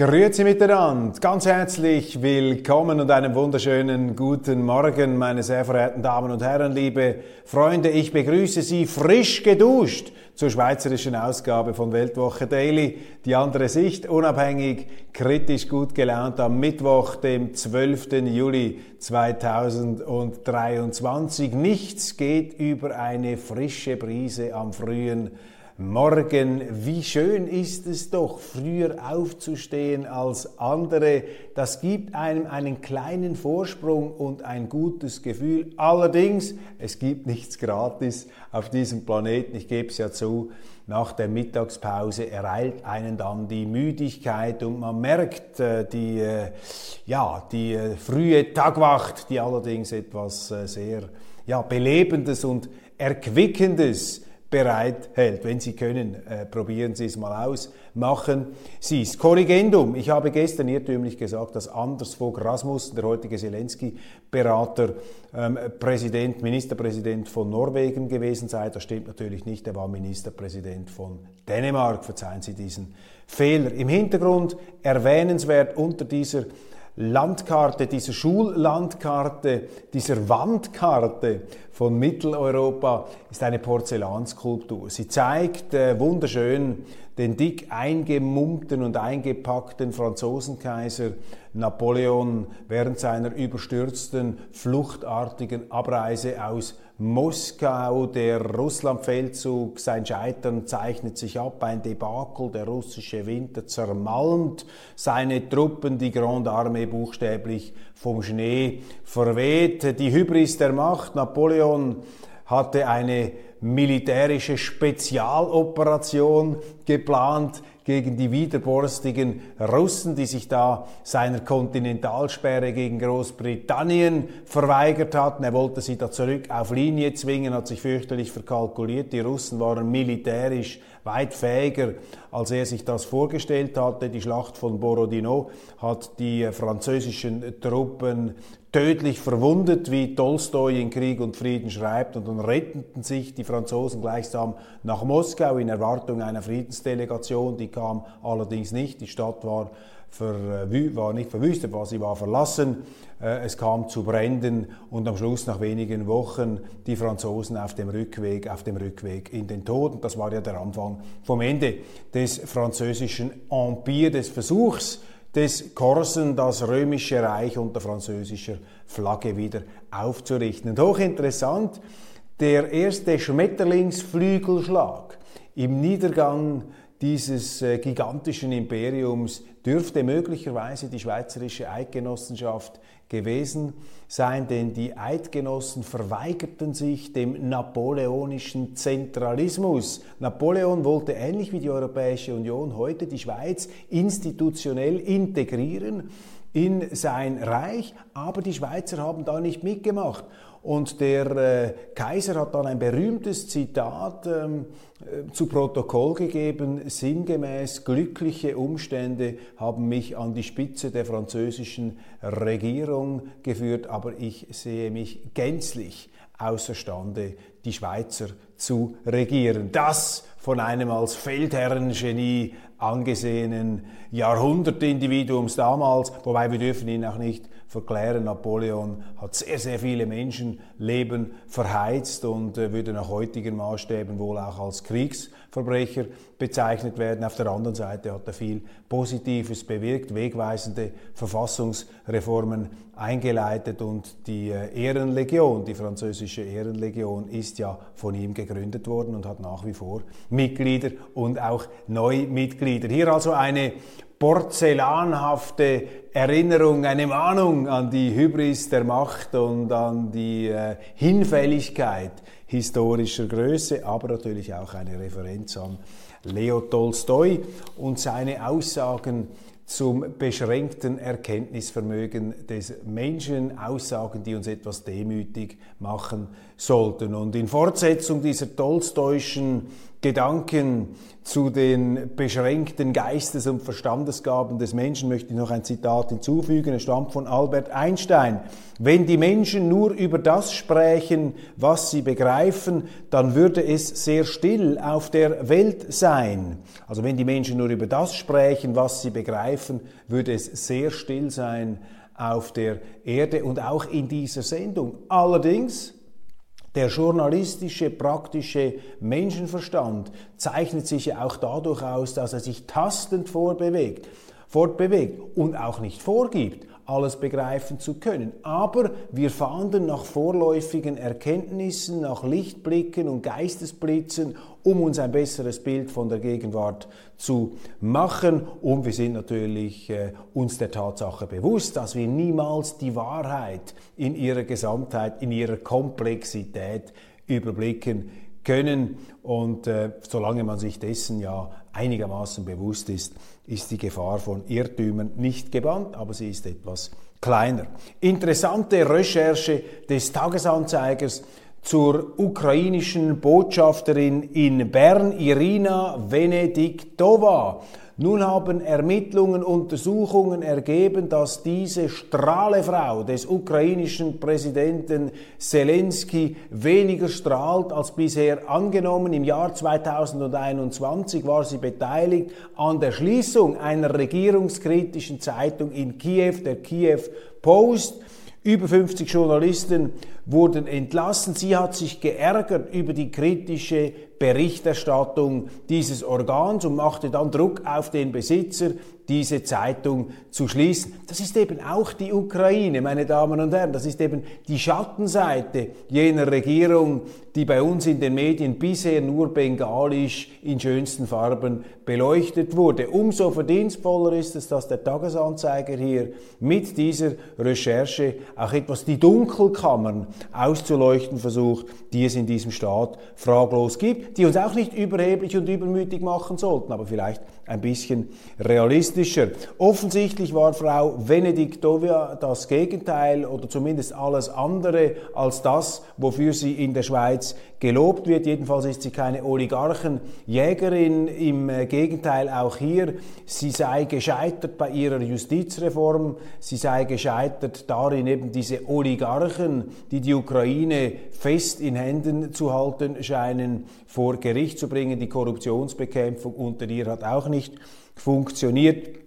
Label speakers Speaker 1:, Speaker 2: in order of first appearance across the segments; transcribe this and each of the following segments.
Speaker 1: Grüezi miteinander, ganz herzlich willkommen und einen wunderschönen guten Morgen, meine sehr verehrten Damen und Herren, liebe Freunde. Ich begrüße Sie frisch geduscht zur schweizerischen Ausgabe von Weltwoche Daily. Die andere Sicht, unabhängig, kritisch gut gelaunt am Mittwoch, dem 12. Juli 2023. Nichts geht über eine frische Brise am frühen Morgen, wie schön ist es doch, früher aufzustehen als andere. Das gibt einem einen kleinen Vorsprung und ein gutes Gefühl. Allerdings, es gibt nichts gratis auf diesem Planeten. Ich gebe es ja zu, nach der Mittagspause ereilt einen dann die Müdigkeit und man merkt äh, die, äh, ja, die äh, frühe Tagwacht, die allerdings etwas sehr ja, Belebendes und Erquickendes bereithält. Wenn Sie können, äh, probieren Sie es mal aus. Machen Sie es. Korrigendum. Ich habe gestern irrtümlich gesagt, dass Anders Fogh Rasmussen, der heutige Zelensky-Berater, ähm, Präsident, Ministerpräsident von Norwegen gewesen sei. Das stimmt natürlich nicht. Er war Ministerpräsident von Dänemark. Verzeihen Sie diesen Fehler. Im Hintergrund erwähnenswert unter dieser Landkarte, dieser Schullandkarte, dieser Wandkarte von Mitteleuropa ist eine Porzellanskulptur. Sie zeigt äh, wunderschön den dick eingemummten und eingepackten Franzosenkaiser Napoleon während seiner überstürzten, fluchtartigen Abreise aus Moskau, der Russlandfeldzug, sein Scheitern zeichnet sich ab, ein Debakel, der russische Winter zermalmt seine Truppen, die Grande Armee buchstäblich vom Schnee verweht. Die Hybris der Macht, Napoleon hatte eine militärische Spezialoperation geplant gegen die widerborstigen Russen, die sich da seiner Kontinentalsperre gegen Großbritannien verweigert hatten. Er wollte sie da zurück auf Linie zwingen, hat sich fürchterlich verkalkuliert. Die Russen waren militärisch weit fähiger, als er sich das vorgestellt hatte. Die Schlacht von Borodino hat die französischen Truppen tödlich verwundet, wie Tolstoi in Krieg und Frieden schreibt. Und dann retteten sich die Franzosen gleichsam nach Moskau in Erwartung einer Friedensdelegation. Die kam allerdings nicht. Die Stadt war, verwü war nicht verwüstet, war, sie war verlassen. Äh, es kam zu Bränden und am Schluss nach wenigen Wochen die Franzosen auf dem Rückweg, auf dem Rückweg in den Tod. Und das war ja der Anfang vom Ende des französischen Empire, des Versuchs, des Korsen das römische Reich unter französischer Flagge wieder aufzurichten. Und hochinteressant, der erste Schmetterlingsflügelschlag im Niedergang dieses äh, gigantischen Imperiums dürfte möglicherweise die Schweizerische Eidgenossenschaft gewesen sein, denn die Eidgenossen verweigerten sich dem napoleonischen Zentralismus. Napoleon wollte ähnlich wie die Europäische Union heute die Schweiz institutionell integrieren in sein Reich, aber die Schweizer haben da nicht mitgemacht. Und der äh, Kaiser hat dann ein berühmtes Zitat ähm, äh, zu Protokoll gegeben, sinngemäß, glückliche Umstände haben mich an die Spitze der französischen Regierung geführt, aber ich sehe mich gänzlich außerstande, die Schweizer zu regieren. Das von einem als Feldherrengenie angesehenen Jahrhundertindividuums damals, wobei wir dürfen ihn auch nicht verklären. Napoleon hat sehr, sehr viele Menschenleben verheizt und äh, würde nach heutigen Maßstäben wohl auch als Kriegsverbrecher bezeichnet werden. Auf der anderen Seite hat er viel Positives bewirkt, wegweisende Verfassungsreformen eingeleitet und die äh, Ehrenlegion, die französische Ehrenlegion, ist ja von ihm gegründet worden und hat nach wie vor Mitglieder und auch Neumitglieder. Hier also eine porzellanhafte Erinnerung, eine Mahnung an die Hybris der Macht und an die äh, Hinfälligkeit historischer Größe, aber natürlich auch eine Referenz an Leo Tolstoi und seine Aussagen zum beschränkten Erkenntnisvermögen des Menschen, Aussagen, die uns etwas demütig machen sollten. Und in Fortsetzung dieser Tolstoischen Gedanken zu den beschränkten Geistes- und Verstandesgaben des Menschen möchte ich noch ein Zitat hinzufügen. Es stammt von Albert Einstein. Wenn die Menschen nur über das sprechen, was sie begreifen, dann würde es sehr still auf der Welt sein. Also wenn die Menschen nur über das sprechen, was sie begreifen, würde es sehr still sein auf der Erde und auch in dieser Sendung. Allerdings, der journalistische, praktische Menschenverstand zeichnet sich ja auch dadurch aus, dass er sich tastend vorbewegt, fortbewegt und auch nicht vorgibt, alles begreifen zu können. Aber wir fahnden nach vorläufigen Erkenntnissen, nach Lichtblicken und Geistesblitzen, um uns ein besseres Bild von der Gegenwart zu machen. Und wir sind natürlich äh, uns der Tatsache bewusst, dass wir niemals die Wahrheit in ihrer Gesamtheit, in ihrer Komplexität überblicken können. Und äh, solange man sich dessen ja einigermaßen bewusst ist, ist die Gefahr von Irrtümern nicht gebannt, aber sie ist etwas kleiner. Interessante Recherche des Tagesanzeigers zur ukrainischen Botschafterin in Bern, Irina Venediktova. Nun haben Ermittlungen, Untersuchungen ergeben, dass diese Strahlefrau des ukrainischen Präsidenten Zelensky weniger strahlt als bisher angenommen. Im Jahr 2021 war sie beteiligt an der Schließung einer regierungskritischen Zeitung in Kiew, der Kiew Post. Über 50 Journalisten wurden entlassen. Sie hat sich geärgert über die kritische Berichterstattung dieses Organs und machte dann Druck auf den Besitzer, diese Zeitung zu schließen. Das ist eben auch die Ukraine, meine Damen und Herren. Das ist eben die Schattenseite jener Regierung, die bei uns in den Medien bisher nur bengalisch in schönsten Farben beleuchtet wurde. Umso verdienstvoller ist es, dass der Tagesanzeiger hier mit dieser Recherche auch etwas die Dunkelkammern auszuleuchten versucht, die es in diesem Staat fraglos gibt, die uns auch nicht überheblich und übermütig machen sollten, aber vielleicht ein bisschen realistischer. Offensichtlich war Frau Venediktovia das Gegenteil oder zumindest alles andere als das, wofür sie in der Schweiz gelobt wird. Jedenfalls ist sie keine Oligarchenjägerin, im äh, Gegenteil auch hier. Sie sei gescheitert bei ihrer Justizreform, sie sei gescheitert darin, eben diese Oligarchen, die die Ukraine fest in Händen zu halten scheinen, vor Gericht zu bringen. Die Korruptionsbekämpfung unter ihr hat auch nicht funktioniert.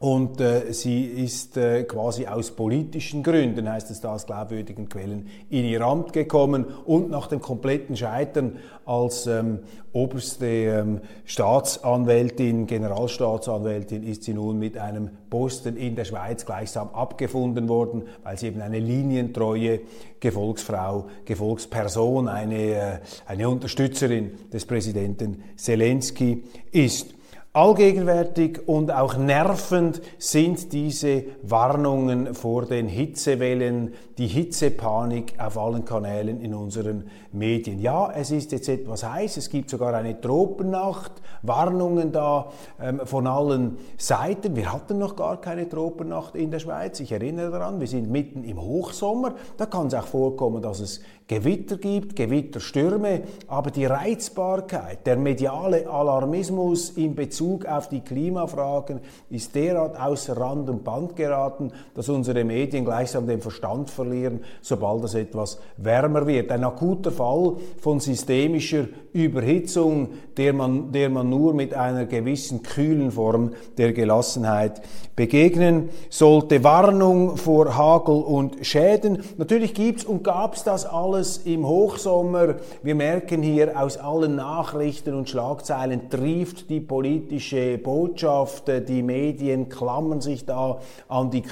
Speaker 1: Und äh, sie ist äh, quasi aus politischen Gründen, heißt es da aus glaubwürdigen Quellen, in ihr Amt gekommen und nach dem kompletten Scheitern als ähm, oberste ähm, Staatsanwältin, Generalstaatsanwältin, ist sie nun mit einem Posten in der Schweiz gleichsam abgefunden worden, weil sie eben eine linientreue Gefolgsfrau, Gefolgsperson, eine, äh, eine Unterstützerin des Präsidenten Zelensky ist. Allgegenwärtig und auch nervend sind diese Warnungen vor den Hitzewellen, die Hitzepanik auf allen Kanälen in unseren Medien. Ja, es ist jetzt etwas heiß, es gibt sogar eine Tropennacht, Warnungen da ähm, von allen Seiten. Wir hatten noch gar keine Tropennacht in der Schweiz. Ich erinnere daran, wir sind mitten im Hochsommer. Da kann es auch vorkommen, dass es Gewitter gibt, Gewitterstürme, aber die Reizbarkeit, der mediale Alarmismus in Bezug auf die Klimafragen ist derart außer Rand und Band geraten, dass unsere Medien gleichsam den Verstand verlieren, sobald es etwas wärmer wird. Ein akuter Fall von systemischer Überhitzung, der man, der man nur mit einer gewissen kühlen Form der Gelassenheit begegnen sollte. Warnung vor Hagel und Schäden. Natürlich gibt's und gab's das alles im Hochsommer. Wir merken hier aus allen Nachrichten und Schlagzeilen trieft die politische Botschaft. Die Medien klammern sich da an die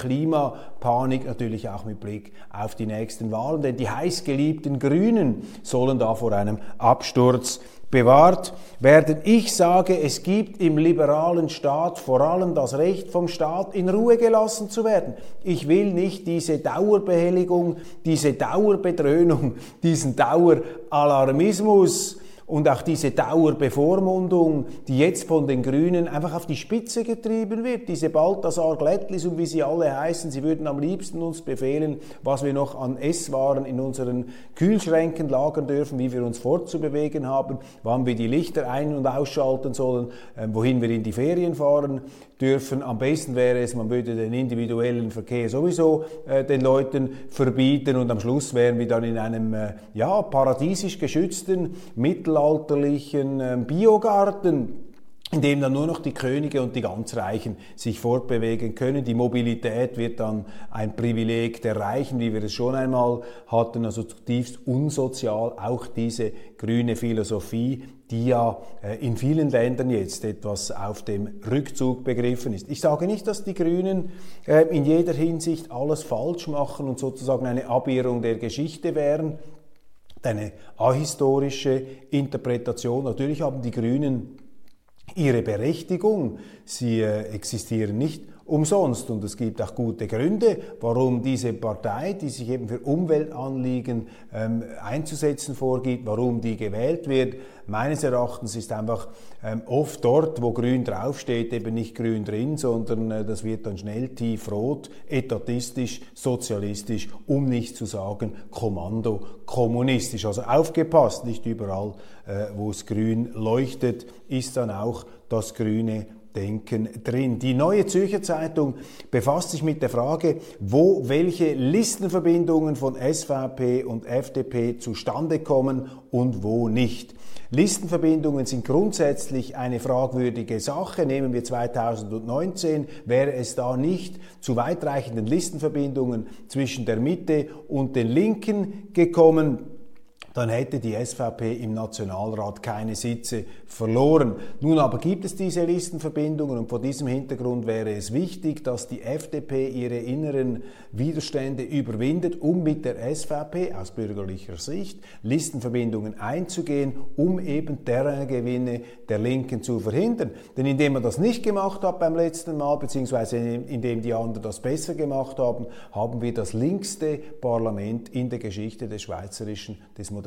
Speaker 1: Klimapanik, natürlich auch mit Blick auf die nächsten Wahlen, denn die heißgeliebten Grünen sollen da vor einem Absturz bewahrt werden. Ich sage, es gibt im liberalen Staat vor allem das Recht vom Staat in Ruhe gelassen zu werden. Ich will nicht diese Dauerbehelligung, diese Dauerbedröhnung, diesen Daueralarmismus, und auch diese Dauerbevormundung, die jetzt von den Grünen einfach auf die Spitze getrieben wird, diese Balthasar Glättlis und wie sie alle heißen, sie würden am liebsten uns befehlen, was wir noch an Esswaren in unseren Kühlschränken lagern dürfen, wie wir uns fortzubewegen haben, wann wir die Lichter ein- und ausschalten sollen, äh, wohin wir in die Ferien fahren dürfen. Am besten wäre es, man würde den individuellen Verkehr sowieso äh, den Leuten verbieten und am Schluss wären wir dann in einem äh, ja, paradiesisch geschützten Mittel mittelalterlichen ähm, Biogarten, in dem dann nur noch die Könige und die ganz Reichen sich fortbewegen können. Die Mobilität wird dann ein Privileg der Reichen, wie wir es schon einmal hatten, also zutiefst unsozial. Auch diese grüne Philosophie, die ja äh, in vielen Ländern jetzt etwas auf dem Rückzug begriffen ist. Ich sage nicht, dass die Grünen äh, in jeder Hinsicht alles falsch machen und sozusagen eine Abirrung der Geschichte wären eine ahistorische Interpretation. Natürlich haben die Grünen ihre Berechtigung. Sie äh, existieren nicht umsonst. Und es gibt auch gute Gründe, warum diese Partei, die sich eben für Umweltanliegen ähm, einzusetzen vorgibt, warum die gewählt wird. Meines Erachtens ist einfach ähm, oft dort, wo grün draufsteht, eben nicht grün drin, sondern äh, das wird dann schnell tiefrot, etatistisch, sozialistisch, um nicht zu sagen kommando kommunistisch. Also aufgepasst, nicht überall, äh, wo es grün leuchtet, ist dann auch das grüne Denken drin. Die Neue Zürcher Zeitung befasst sich mit der Frage, wo welche Listenverbindungen von SVP und FDP zustande kommen und wo nicht. Listenverbindungen sind grundsätzlich eine fragwürdige Sache. Nehmen wir 2019, wäre es da nicht zu weitreichenden Listenverbindungen zwischen der Mitte und den Linken gekommen, dann hätte die SVP im Nationalrat keine Sitze verloren. Nun aber gibt es diese Listenverbindungen und vor diesem Hintergrund wäre es wichtig, dass die FDP ihre inneren Widerstände überwindet, um mit der SVP aus bürgerlicher Sicht Listenverbindungen einzugehen, um eben Terraingewinne der Linken zu verhindern. Denn indem man das nicht gemacht hat beim letzten Mal, beziehungsweise indem die anderen das besser gemacht haben, haben wir das linkste Parlament in der Geschichte des schweizerischen, des modernen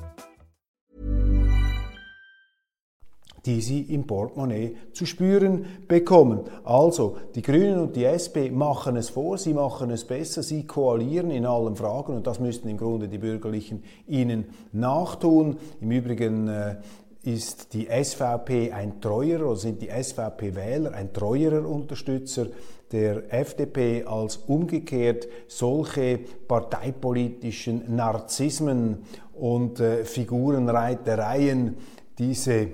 Speaker 1: Die sie im Portemonnaie zu spüren bekommen. Also, die Grünen und die SP machen es vor, sie machen es besser, sie koalieren in allen Fragen und das müssten im Grunde die Bürgerlichen ihnen nachtun. Im Übrigen äh, ist die SVP ein treuerer oder sind die SVP-Wähler ein treuerer Unterstützer der FDP als umgekehrt solche parteipolitischen Narzissmen und äh, Figurenreitereien, diese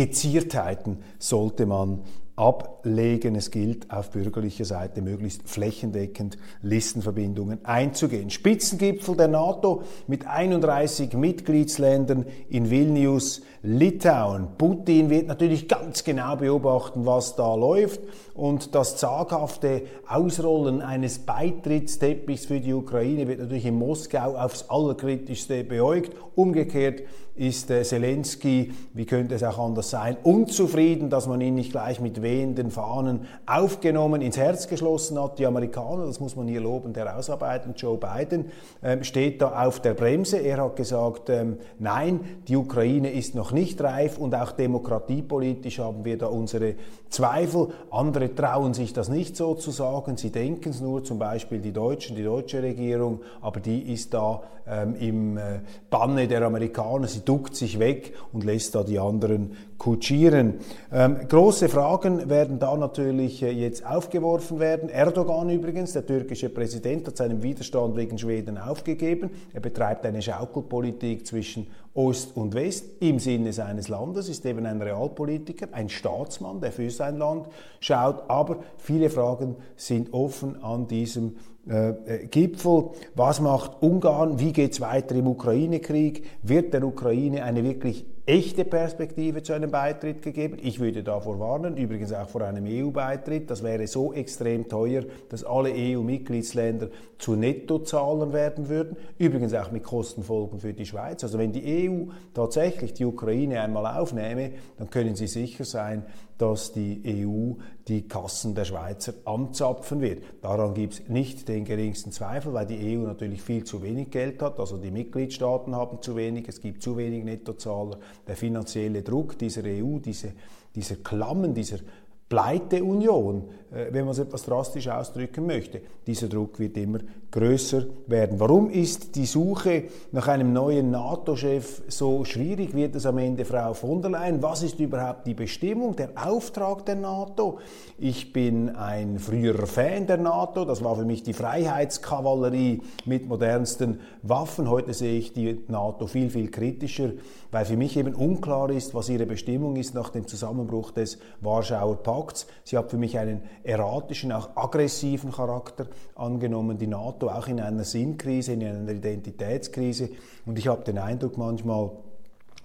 Speaker 1: Geziertheiten sollte man ablegen. Es gilt auf bürgerlicher Seite möglichst flächendeckend Listenverbindungen einzugehen. Spitzengipfel der NATO mit 31 Mitgliedsländern in Vilnius Litauen. Putin wird natürlich ganz genau beobachten, was da läuft und das zaghafte Ausrollen eines Beitrittsteppichs für die Ukraine wird natürlich in Moskau aufs Allerkritischste beäugt. Umgekehrt ist äh, Zelensky, wie könnte es auch anders sein, unzufrieden, dass man ihn nicht gleich mit wehenden Fahnen aufgenommen, ins Herz geschlossen hat. Die Amerikaner, das muss man hier loben, der Ausarbeiten, Joe Biden, ähm, steht da auf der Bremse. Er hat gesagt, ähm, nein, die Ukraine ist noch nicht reif und auch demokratiepolitisch haben wir da unsere Zweifel. Andere trauen sich das nicht so zu sagen. Sie denken es nur, zum Beispiel die Deutschen, die deutsche Regierung, aber die ist da ähm, im äh, Banne der Amerikaner. Sie duckt sich weg und lässt da die anderen kutschieren. Ähm, große Fragen werden da natürlich äh, jetzt aufgeworfen werden. Erdogan übrigens, der türkische Präsident, hat seinen Widerstand wegen Schweden aufgegeben. Er betreibt eine Schaukelpolitik zwischen Ost und West im Sinne seines Landes, ist eben ein Realpolitiker, ein Staatsmann, der für sein Land schaut. Aber viele Fragen sind offen an diesem äh, äh, Gipfel. Was macht Ungarn? Wie geht es weiter im Ukraine-Krieg? Wird der Ukraine eine wirklich echte Perspektive zu einem Beitritt gegeben. Ich würde davor warnen, übrigens auch vor einem EU-Beitritt. Das wäre so extrem teuer, dass alle EU-Mitgliedsländer zu Nettozahlern werden würden. Übrigens auch mit Kostenfolgen für die Schweiz. Also wenn die EU tatsächlich die Ukraine einmal aufnehme, dann können Sie sicher sein, dass die EU die Kassen der Schweizer anzapfen wird. Daran gibt es nicht den geringsten Zweifel, weil die EU natürlich viel zu wenig Geld hat. Also die Mitgliedstaaten haben zu wenig, es gibt zu wenig Nettozahler der finanzielle Druck dieser EU, diese, dieser Klammen, dieser Pleiteunion, äh, wenn man es etwas drastisch ausdrücken möchte. Dieser Druck wird immer größer werden. Warum ist die Suche nach einem neuen NATO-Chef so schwierig? Wird es am Ende Frau von der Leyen? Was ist überhaupt die Bestimmung, der Auftrag der NATO? Ich bin ein früherer Fan der NATO. Das war für mich die Freiheitskavallerie mit modernsten Waffen. Heute sehe ich die NATO viel, viel kritischer, weil für mich eben unklar ist, was ihre Bestimmung ist nach dem Zusammenbruch des Warschauer Pakts. Sie hat für mich einen erratischen, auch aggressiven Charakter angenommen, die NATO auch in einer Sinnkrise, in einer Identitätskrise. Und ich habe den Eindruck manchmal,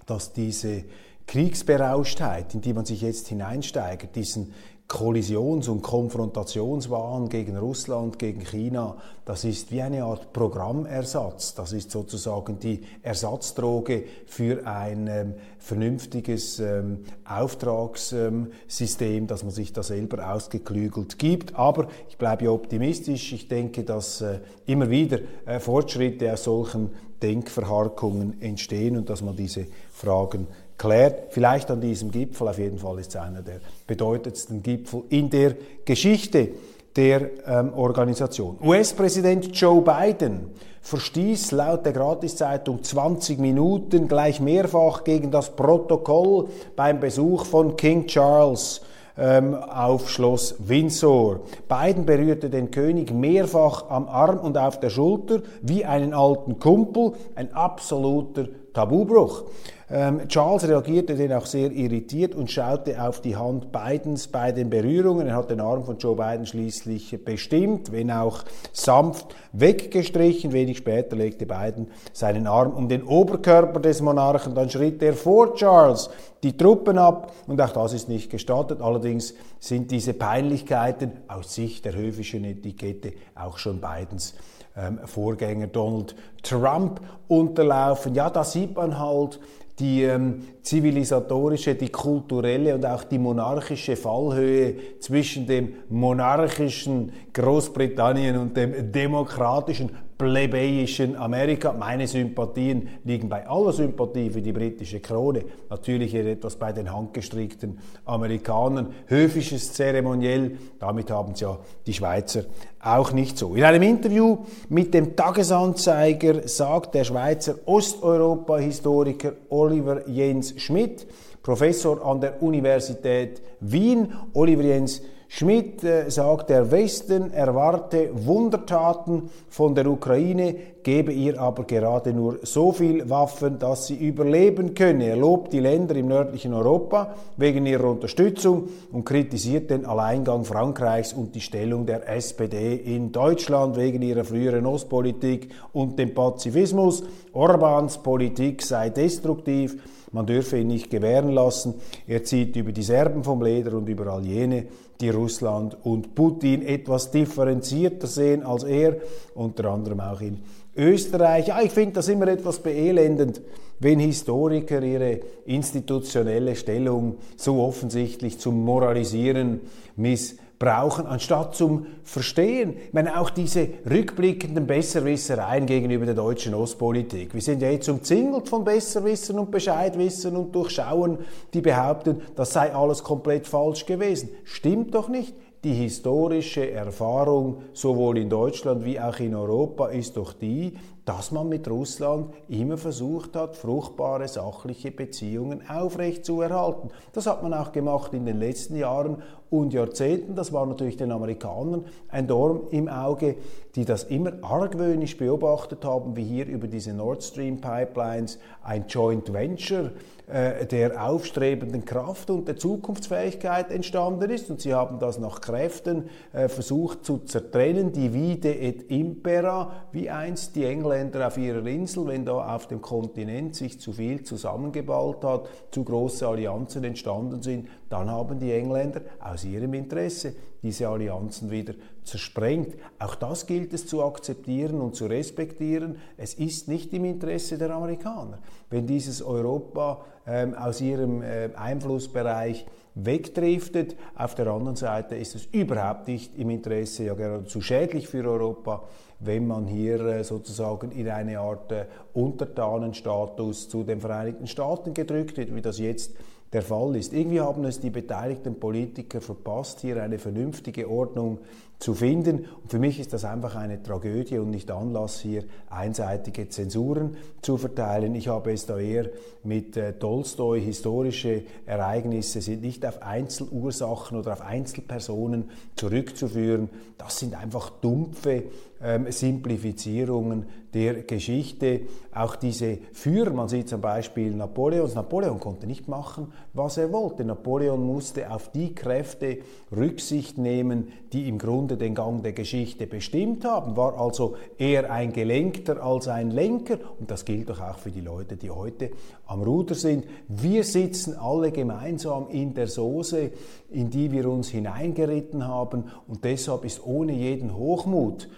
Speaker 1: dass diese Kriegsberauschtheit, in die man sich jetzt hineinsteigert, diesen Kollisions- und Konfrontationswahn gegen Russland, gegen China, das ist wie eine Art Programmersatz. Das ist sozusagen die Ersatzdroge für ein ähm, vernünftiges ähm, Auftragssystem, ähm, dass man sich da selber ausgeklügelt gibt. Aber ich bleibe ja optimistisch. Ich denke, dass äh, immer wieder äh, Fortschritte aus solchen Denkverharkungen entstehen und dass man diese Fragen klärt. Vielleicht an diesem Gipfel, auf jeden Fall ist es einer der bedeutendsten Gipfel in der Geschichte der ähm, Organisation. US-Präsident Joe Biden verstieß laut der Gratiszeitung 20 Minuten gleich mehrfach gegen das Protokoll beim Besuch von King Charles ähm, auf Schloss Windsor. Biden berührte den König mehrfach am Arm und auf der Schulter wie einen alten Kumpel, ein absoluter Tabubruch. Ähm, Charles reagierte dann auch sehr irritiert und schaute auf die Hand Bidens bei den Berührungen. Er hat den Arm von Joe Biden schließlich bestimmt, wenn auch sanft weggestrichen. Wenig später legte Biden seinen Arm um den Oberkörper des Monarchen. Dann schritt er vor Charles die Truppen ab und auch das ist nicht gestattet. Allerdings sind diese Peinlichkeiten aus Sicht der höfischen Etikette auch schon Bidens ähm, Vorgänger Donald Trump unterlaufen. Ja, da sieht man halt, die ähm, zivilisatorische, die kulturelle und auch die monarchische Fallhöhe zwischen dem monarchischen Großbritannien und dem demokratischen plebejischen Amerika. Meine Sympathien liegen bei aller Sympathie für die britische Krone, natürlich etwas bei den handgestrickten Amerikanern. Höfisches Zeremoniell, damit haben es ja die Schweizer auch nicht so. In einem Interview mit dem Tagesanzeiger sagt der Schweizer Osteuropa-Historiker Oliver Jens Schmidt, Professor an der Universität Wien, Oliver Jens Schmidt äh, sagt, der Westen erwarte Wundertaten von der Ukraine, gebe ihr aber gerade nur so viel Waffen, dass sie überleben könne. Er lobt die Länder im nördlichen Europa wegen ihrer Unterstützung und kritisiert den Alleingang Frankreichs und die Stellung der SPD in Deutschland wegen ihrer früheren Ostpolitik und dem Pazifismus. Orbans Politik sei destruktiv man dürfe ihn nicht gewähren lassen. Er zieht über die Serben vom Leder und über all jene, die Russland und Putin etwas differenzierter sehen als er, unter anderem auch in Österreich. Ja, ich finde das immer etwas beelendend, wenn Historiker ihre institutionelle Stellung so offensichtlich zum Moralisieren miss brauchen, anstatt zum Verstehen. Ich meine, auch diese rückblickenden Besserwissereien gegenüber der deutschen Ostpolitik. Wir sind ja jetzt umzingelt von Besserwissen und Bescheidwissen und Durchschauen, die behaupten, das sei alles komplett falsch gewesen. Stimmt doch nicht. Die historische Erfahrung sowohl in Deutschland wie auch in Europa ist doch die, dass man mit Russland immer versucht hat, fruchtbare sachliche Beziehungen aufrechtzuerhalten. Das hat man auch gemacht in den letzten Jahren und Jahrzehnten. Das war natürlich den Amerikanern ein Dorn im Auge, die das immer argwöhnisch beobachtet haben, wie hier über diese Nord Stream Pipelines ein Joint Venture äh, der aufstrebenden Kraft und der Zukunftsfähigkeit entstanden ist. Und sie haben das nach Kräften äh, versucht zu zertrennen, divide et impera, wie einst die Engländer auf ihrer Insel, wenn da auf dem Kontinent sich zu viel zusammengeballt hat, zu große Allianzen entstanden sind, dann haben die Engländer aus ihrem Interesse diese Allianzen wieder zersprengt. Auch das gilt es zu akzeptieren und zu respektieren. Es ist nicht im Interesse der Amerikaner, wenn dieses Europa ähm, aus ihrem äh, Einflussbereich wegdriftet. Auf der anderen Seite ist es überhaupt nicht im Interesse, ja geradezu schädlich für Europa, wenn man hier äh, sozusagen in eine Art äh, Untertanenstatus zu den Vereinigten Staaten gedrückt wird, wie das jetzt der Fall ist. Irgendwie haben es die beteiligten Politiker verpasst, hier eine vernünftige Ordnung zu finden. Und für mich ist das einfach eine Tragödie und nicht Anlass, hier einseitige Zensuren zu verteilen. Ich habe es da eher mit äh, Tolstoi, historische Ereignisse sind nicht auf Einzelursachen oder auf Einzelpersonen zurückzuführen. Das sind einfach dumpfe ähm, Simplifizierungen der Geschichte. Auch diese Führer, man sieht zum Beispiel Napoleons. Napoleon konnte nicht machen, was er wollte. Napoleon musste auf die Kräfte Rücksicht nehmen, die im Grunde den Gang der Geschichte bestimmt haben. War also eher ein Gelenkter als ein Lenker. Und das gilt doch auch für die Leute, die heute am Ruder sind. Wir sitzen alle gemeinsam in der Soße, in die wir uns hineingeritten haben. Und deshalb ist ohne jeden Hochmut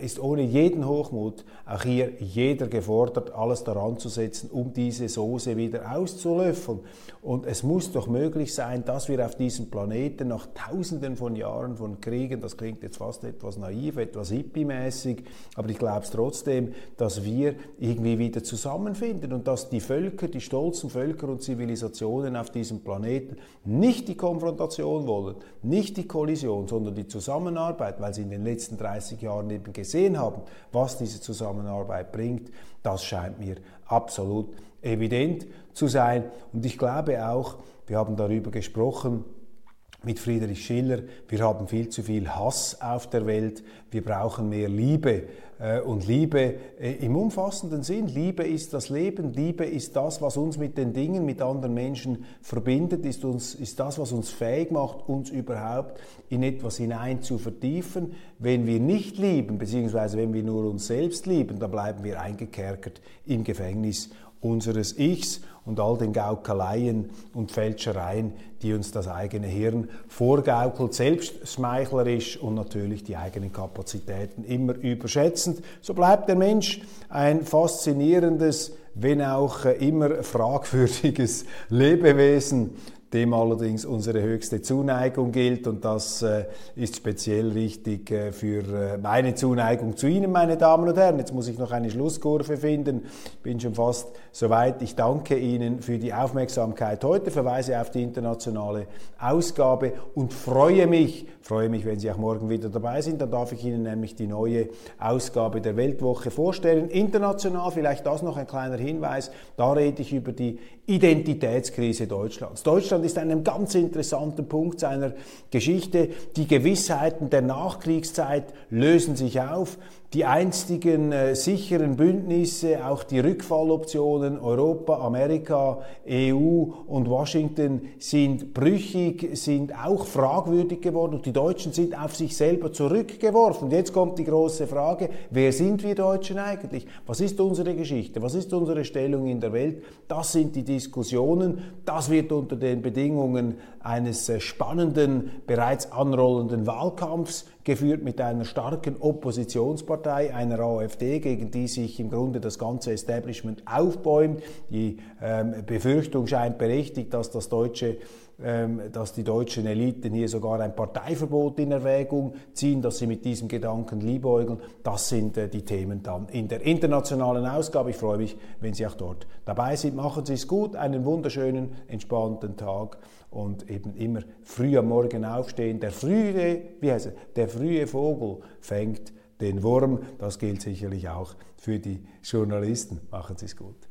Speaker 1: ist ohne jeden Hochmut auch hier jeder gefordert, alles daran zu setzen, um diese Soße wieder auszulöffeln. Und es muss doch möglich sein, dass wir auf diesem Planeten nach Tausenden von Jahren von Kriegen, das klingt jetzt fast etwas naiv, etwas hippie-mäßig, aber ich glaube es trotzdem, dass wir irgendwie wieder zusammenfinden und dass die Völker, die stolzen Völker und Zivilisationen auf diesem Planeten nicht die Konfrontation wollen, nicht die Kollision, sondern die Zusammenarbeit, weil sie in den letzten 30 Jahren eben gesehen haben, was diese Zusammenarbeit bringt, das scheint mir absolut evident zu sein. Und ich glaube auch, wir haben darüber gesprochen, mit Friedrich Schiller, wir haben viel zu viel Hass auf der Welt, wir brauchen mehr Liebe. Äh, und Liebe äh, im umfassenden Sinn, Liebe ist das Leben, Liebe ist das, was uns mit den Dingen, mit anderen Menschen verbindet, ist, uns, ist das, was uns fähig macht, uns überhaupt in etwas hinein zu vertiefen. Wenn wir nicht lieben, beziehungsweise wenn wir nur uns selbst lieben, dann bleiben wir eingekerkert im Gefängnis unseres Ichs und all den Gaukeleien und Fälschereien, die uns das eigene Hirn vorgaukelt, selbstschmeichlerisch und natürlich die eigenen Kapazitäten immer überschätzend. So bleibt der Mensch ein faszinierendes, wenn auch immer fragwürdiges Lebewesen dem allerdings unsere höchste Zuneigung gilt und das äh, ist speziell wichtig äh, für äh, meine Zuneigung zu Ihnen, meine Damen und Herren. Jetzt muss ich noch eine Schlusskurve finden. Ich bin schon fast soweit. Ich danke Ihnen für die Aufmerksamkeit heute, verweise auf die internationale Ausgabe und freue mich, freue mich, wenn Sie auch morgen wieder dabei sind. Dann darf ich Ihnen nämlich die neue Ausgabe der Weltwoche vorstellen. International, vielleicht das noch ein kleiner Hinweis, da rede ich über die Identitätskrise Deutschlands. Deutschland ist an einem ganz interessanten Punkt seiner Geschichte. Die Gewissheiten der Nachkriegszeit lösen sich auf. Die einstigen äh, sicheren Bündnisse, auch die Rückfalloptionen Europa, Amerika, EU und Washington sind brüchig, sind auch fragwürdig geworden und die Deutschen sind auf sich selber zurückgeworfen. Und jetzt kommt die große Frage, wer sind wir Deutschen eigentlich? Was ist unsere Geschichte? Was ist unsere Stellung in der Welt? Das sind die Diskussionen. Das wird unter den Bedingungen eines äh, spannenden, bereits anrollenden Wahlkampfs geführt mit einer starken Oppositionspartei, einer AfD, gegen die sich im Grunde das ganze Establishment aufbäumt. Die ähm, Befürchtung scheint berechtigt, dass das deutsche ähm, dass die deutschen Eliten hier sogar ein Parteiverbot in Erwägung ziehen, dass sie mit diesem Gedanken liebäugeln. Das sind äh, die Themen dann in der internationalen Ausgabe. Ich freue mich, wenn Sie auch dort dabei sind. Machen Sie es gut, einen wunderschönen, entspannten Tag und eben immer früh am Morgen aufstehen. Der frühe, wie heißt er, der frühe Vogel fängt den Wurm. Das gilt sicherlich auch für die Journalisten. Machen Sie es gut.